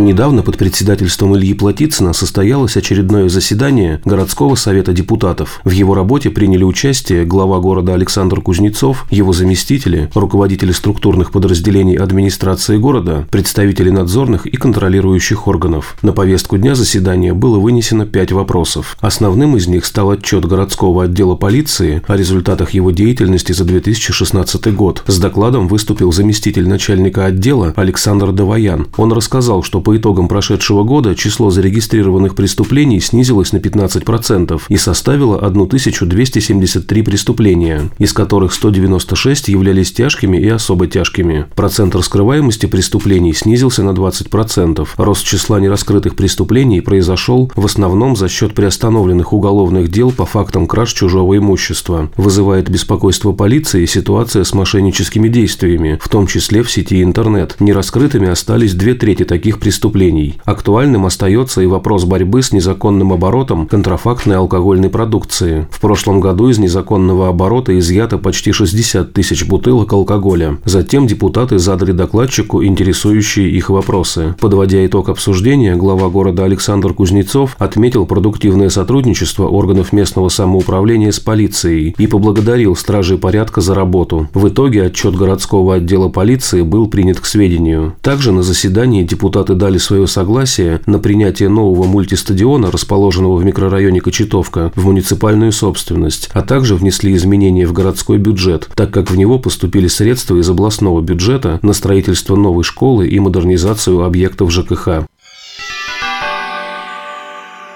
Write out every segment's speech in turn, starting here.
Недавно под председательством Ильи Платицына состоялось очередное заседание городского совета депутатов. В его работе приняли участие глава города Александр Кузнецов, его заместители, руководители структурных подразделений администрации города, представители надзорных и контролирующих органов. На повестку дня заседания было вынесено пять вопросов. Основным из них стал отчет городского отдела полиции о результатах его деятельности за 2016 год. С докладом выступил заместитель начальника отдела Александр Даваян. Он рассказал, что по итогам прошедшего года число зарегистрированных преступлений снизилось на 15% и составило 1273 преступления, из которых 196 являлись тяжкими и особо тяжкими. Процент раскрываемости преступлений снизился на 20%. Рост числа нераскрытых преступлений произошел в основном за счет приостановленных уголовных дел по фактам краж чужого имущества. Вызывает беспокойство полиции ситуация с мошенническими действиями, в том числе в сети интернет. Нераскрытыми остались две трети таких преступлений преступлений. Актуальным остается и вопрос борьбы с незаконным оборотом контрафактной алкогольной продукции. В прошлом году из незаконного оборота изъято почти 60 тысяч бутылок алкоголя. Затем депутаты задали докладчику интересующие их вопросы. Подводя итог обсуждения, глава города Александр Кузнецов отметил продуктивное сотрудничество органов местного самоуправления с полицией и поблагодарил стражей порядка за работу. В итоге отчет городского отдела полиции был принят к сведению. Также на заседании депутаты дали свое согласие на принятие нового мультистадиона, расположенного в микрорайоне Кочетовка, в муниципальную собственность, а также внесли изменения в городской бюджет, так как в него поступили средства из областного бюджета на строительство новой школы и модернизацию объектов ЖКХ.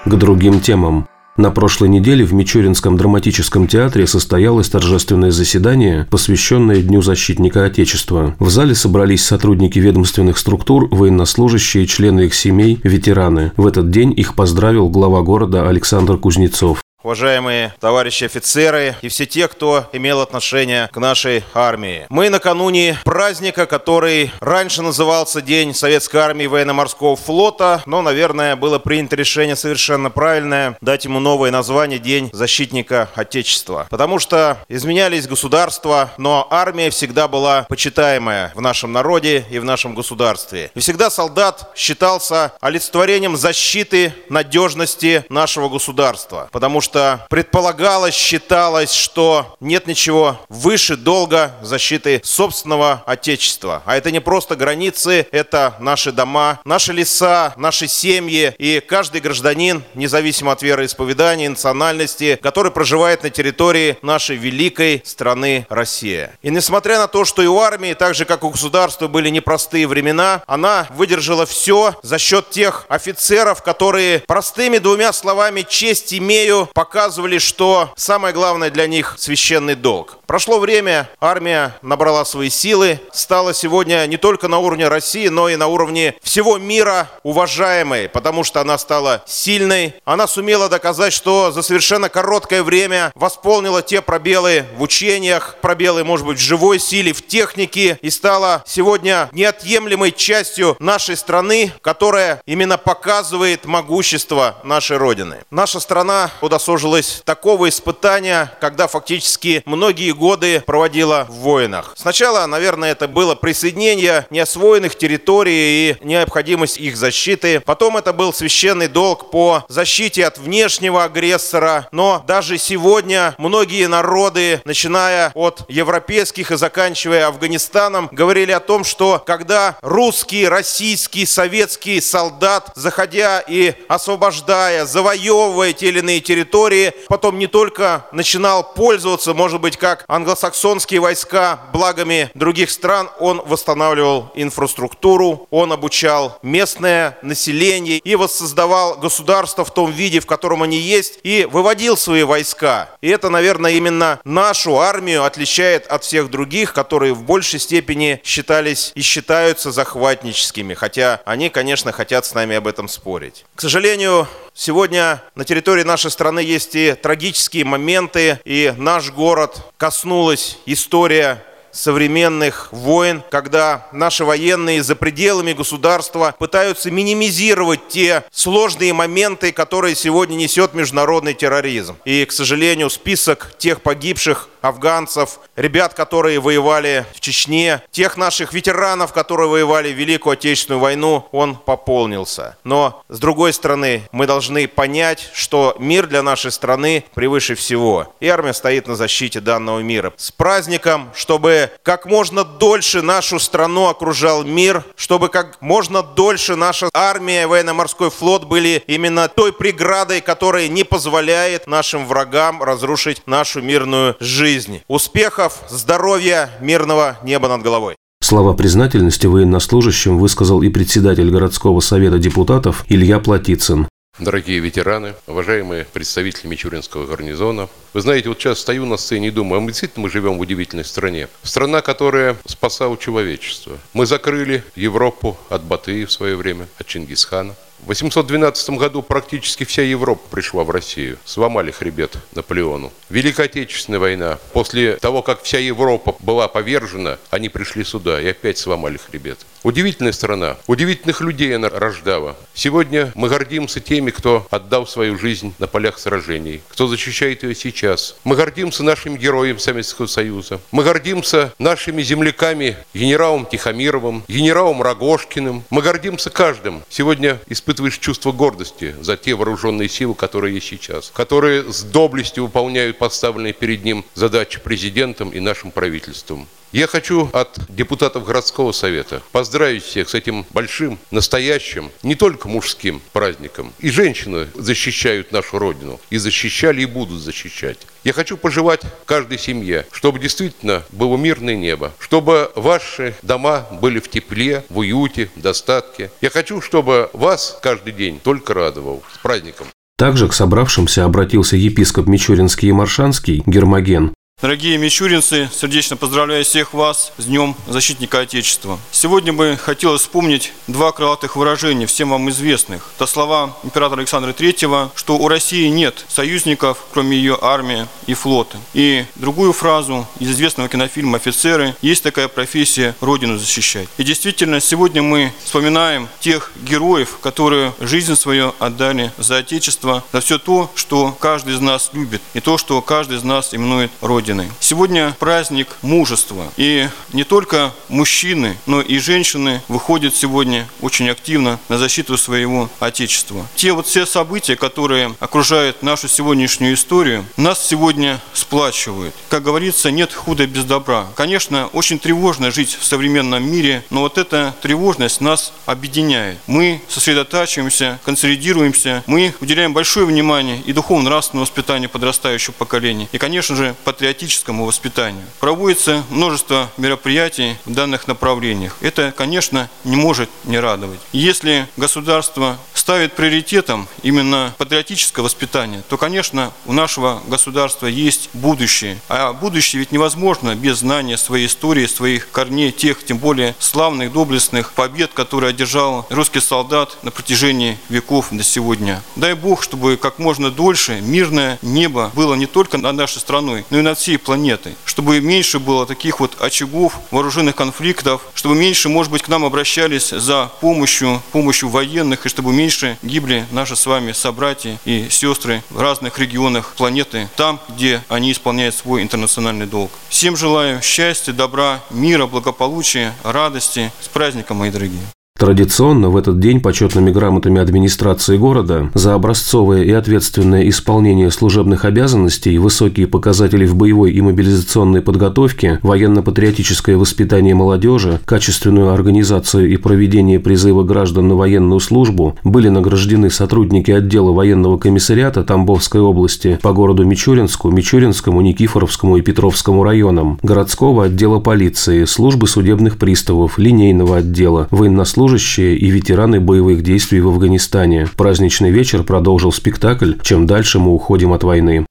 К другим темам. На прошлой неделе в Мичуринском драматическом театре состоялось торжественное заседание, посвященное Дню защитника Отечества. В зале собрались сотрудники ведомственных структур, военнослужащие, члены их семей, ветераны. В этот день их поздравил глава города Александр Кузнецов уважаемые товарищи офицеры и все те, кто имел отношение к нашей армии. Мы накануне праздника, который раньше назывался День Советской армии военно-морского флота, но, наверное, было принято решение совершенно правильное дать ему новое название День защитника Отечества. Потому что изменялись государства, но армия всегда была почитаемая в нашем народе и в нашем государстве. И всегда солдат считался олицетворением защиты, надежности нашего государства. Потому что что предполагалось, считалось, что нет ничего выше долга защиты собственного Отечества. А это не просто границы, это наши дома, наши леса, наши семьи и каждый гражданин, независимо от вероисповедания, национальности, который проживает на территории нашей великой страны Россия. И несмотря на то, что и у армии, так же как у государства были непростые времена, она выдержала все за счет тех офицеров, которые простыми двумя словами «честь имею» показывали, что самое главное для них – священный долг. Прошло время, армия набрала свои силы, стала сегодня не только на уровне России, но и на уровне всего мира уважаемой, потому что она стала сильной. Она сумела доказать, что за совершенно короткое время восполнила те пробелы в учениях, пробелы, может быть, в живой силе, в технике, и стала сегодня неотъемлемой частью нашей страны, которая именно показывает могущество нашей Родины. Наша страна удосужилась удосужилась такого испытания, когда фактически многие годы проводила в войнах. Сначала, наверное, это было присоединение неосвоенных территорий и необходимость их защиты. Потом это был священный долг по защите от внешнего агрессора. Но даже сегодня многие народы, начиная от европейских и заканчивая Афганистаном, говорили о том, что когда русский, российский, советский солдат, заходя и освобождая, завоевывая те или иные территории, территории, потом не только начинал пользоваться, может быть, как англосаксонские войска, благами других стран, он восстанавливал инфраструктуру, он обучал местное население и воссоздавал государство в том виде, в котором они есть, и выводил свои войска. И это, наверное, именно нашу армию отличает от всех других, которые в большей степени считались и считаются захватническими, хотя они, конечно, хотят с нами об этом спорить. К сожалению, Сегодня на территории нашей страны есть и трагические моменты, и наш город коснулась история современных войн, когда наши военные за пределами государства пытаются минимизировать те сложные моменты, которые сегодня несет международный терроризм. И, к сожалению, список тех погибших афганцев, ребят, которые воевали в Чечне, тех наших ветеранов, которые воевали в Великую Отечественную войну, он пополнился. Но, с другой стороны, мы должны понять, что мир для нашей страны превыше всего. И армия стоит на защите данного мира. С праздником, чтобы как можно дольше нашу страну окружал мир, чтобы как можно дольше наша армия, военно-морской флот были именно той преградой, которая не позволяет нашим врагам разрушить нашу мирную жизнь. Успехов, здоровья, мирного неба над головой. Слова признательности военнослужащим высказал и председатель городского совета депутатов Илья Платицын. Дорогие ветераны, уважаемые представители Мичуринского гарнизона, вы знаете, вот сейчас стою на сцене и думаю, а мы действительно мы живем в удивительной стране. Страна, которая спасала человечество. Мы закрыли Европу от Батыя в свое время, от Чингисхана. В 812 году практически вся Европа пришла в Россию. Сломали хребет Наполеону. Великая Отечественная война. После того, как вся Европа была повержена, они пришли сюда и опять сломали хребет. Удивительная страна. Удивительных людей она рождала. Сегодня мы гордимся теми, кто отдал свою жизнь на полях сражений, кто защищает ее сейчас. Мы гордимся нашими героями Советского Союза. Мы гордимся нашими земляками, генералом Тихомировым, генералом Рогошкиным. Мы гордимся каждым. Сегодня испытываем испытываешь чувство гордости за те вооруженные силы, которые есть сейчас, которые с доблестью выполняют поставленные перед ним задачи президентом и нашим правительством. Я хочу от депутатов городского совета поздравить всех с этим большим, настоящим, не только мужским праздником. И женщины защищают нашу Родину, и защищали, и будут защищать. Я хочу пожелать каждой семье, чтобы действительно было мирное небо, чтобы ваши дома были в тепле, в уюте, в достатке. Я хочу, чтобы вас каждый день только радовал. С праздником! Также к собравшимся обратился епископ Мичуринский и Маршанский Гермоген Дорогие мичуринцы, сердечно поздравляю всех вас с Днем Защитника Отечества. Сегодня бы хотелось вспомнить два крылатых выражения, всем вам известных. Это слова императора Александра III, что у России нет союзников, кроме ее армии и флота. И другую фразу из известного кинофильма «Офицеры» есть такая профессия «Родину защищать». И действительно, сегодня мы вспоминаем тех героев, которые жизнь свою отдали за Отечество, за все то, что каждый из нас любит, и то, что каждый из нас именует Родиной. Родины. Сегодня праздник мужества. И не только мужчины, но и женщины выходят сегодня очень активно на защиту своего Отечества. Те вот все события, которые окружают нашу сегодняшнюю историю, нас сегодня сплачивают. Как говорится, нет худа без добра. Конечно, очень тревожно жить в современном мире, но вот эта тревожность нас объединяет. Мы сосредотачиваемся, консолидируемся, мы уделяем большое внимание и духовно-нравственному воспитанию подрастающего поколения, и, конечно же, патриотизму патриотическому воспитанию. Проводится множество мероприятий в данных направлениях. Это, конечно, не может не радовать. Если государство ставит приоритетом именно патриотическое воспитание, то, конечно, у нашего государства есть будущее. А будущее ведь невозможно без знания своей истории, своих корней, тех, тем более славных, доблестных побед, которые одержал русский солдат на протяжении веков до сегодня. Дай Бог, чтобы как можно дольше мирное небо было не только над нашей страной, но и над всей планеты, чтобы меньше было таких вот очагов вооруженных конфликтов, чтобы меньше, может быть, к нам обращались за помощью, помощью военных, и чтобы меньше гибли наши с вами собратья и сестры в разных регионах планеты, там, где они исполняют свой интернациональный долг. Всем желаю счастья, добра, мира, благополучия, радости. С праздником, мои дорогие! Традиционно в этот день почетными грамотами администрации города за образцовое и ответственное исполнение служебных обязанностей, высокие показатели в боевой и мобилизационной подготовке, военно-патриотическое воспитание молодежи, качественную организацию и проведение призыва граждан на военную службу были награждены сотрудники отдела военного комиссариата Тамбовской области по городу Мичуринску, Мичуринскому, Никифоровскому и Петровскому районам, городского отдела полиции, службы судебных приставов, линейного отдела, военнослужащих военнослужащие и ветераны боевых действий в Афганистане. Праздничный вечер продолжил спектакль «Чем дальше мы уходим от войны».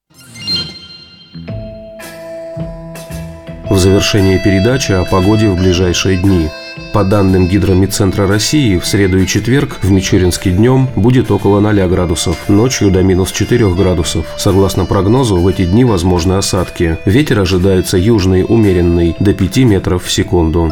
В завершении передачи о погоде в ближайшие дни. По данным Гидромедцентра России, в среду и четверг в Мичуринске днем будет около 0 градусов, ночью до минус 4 градусов. Согласно прогнозу, в эти дни возможны осадки. Ветер ожидается южный, умеренный, до 5 метров в секунду.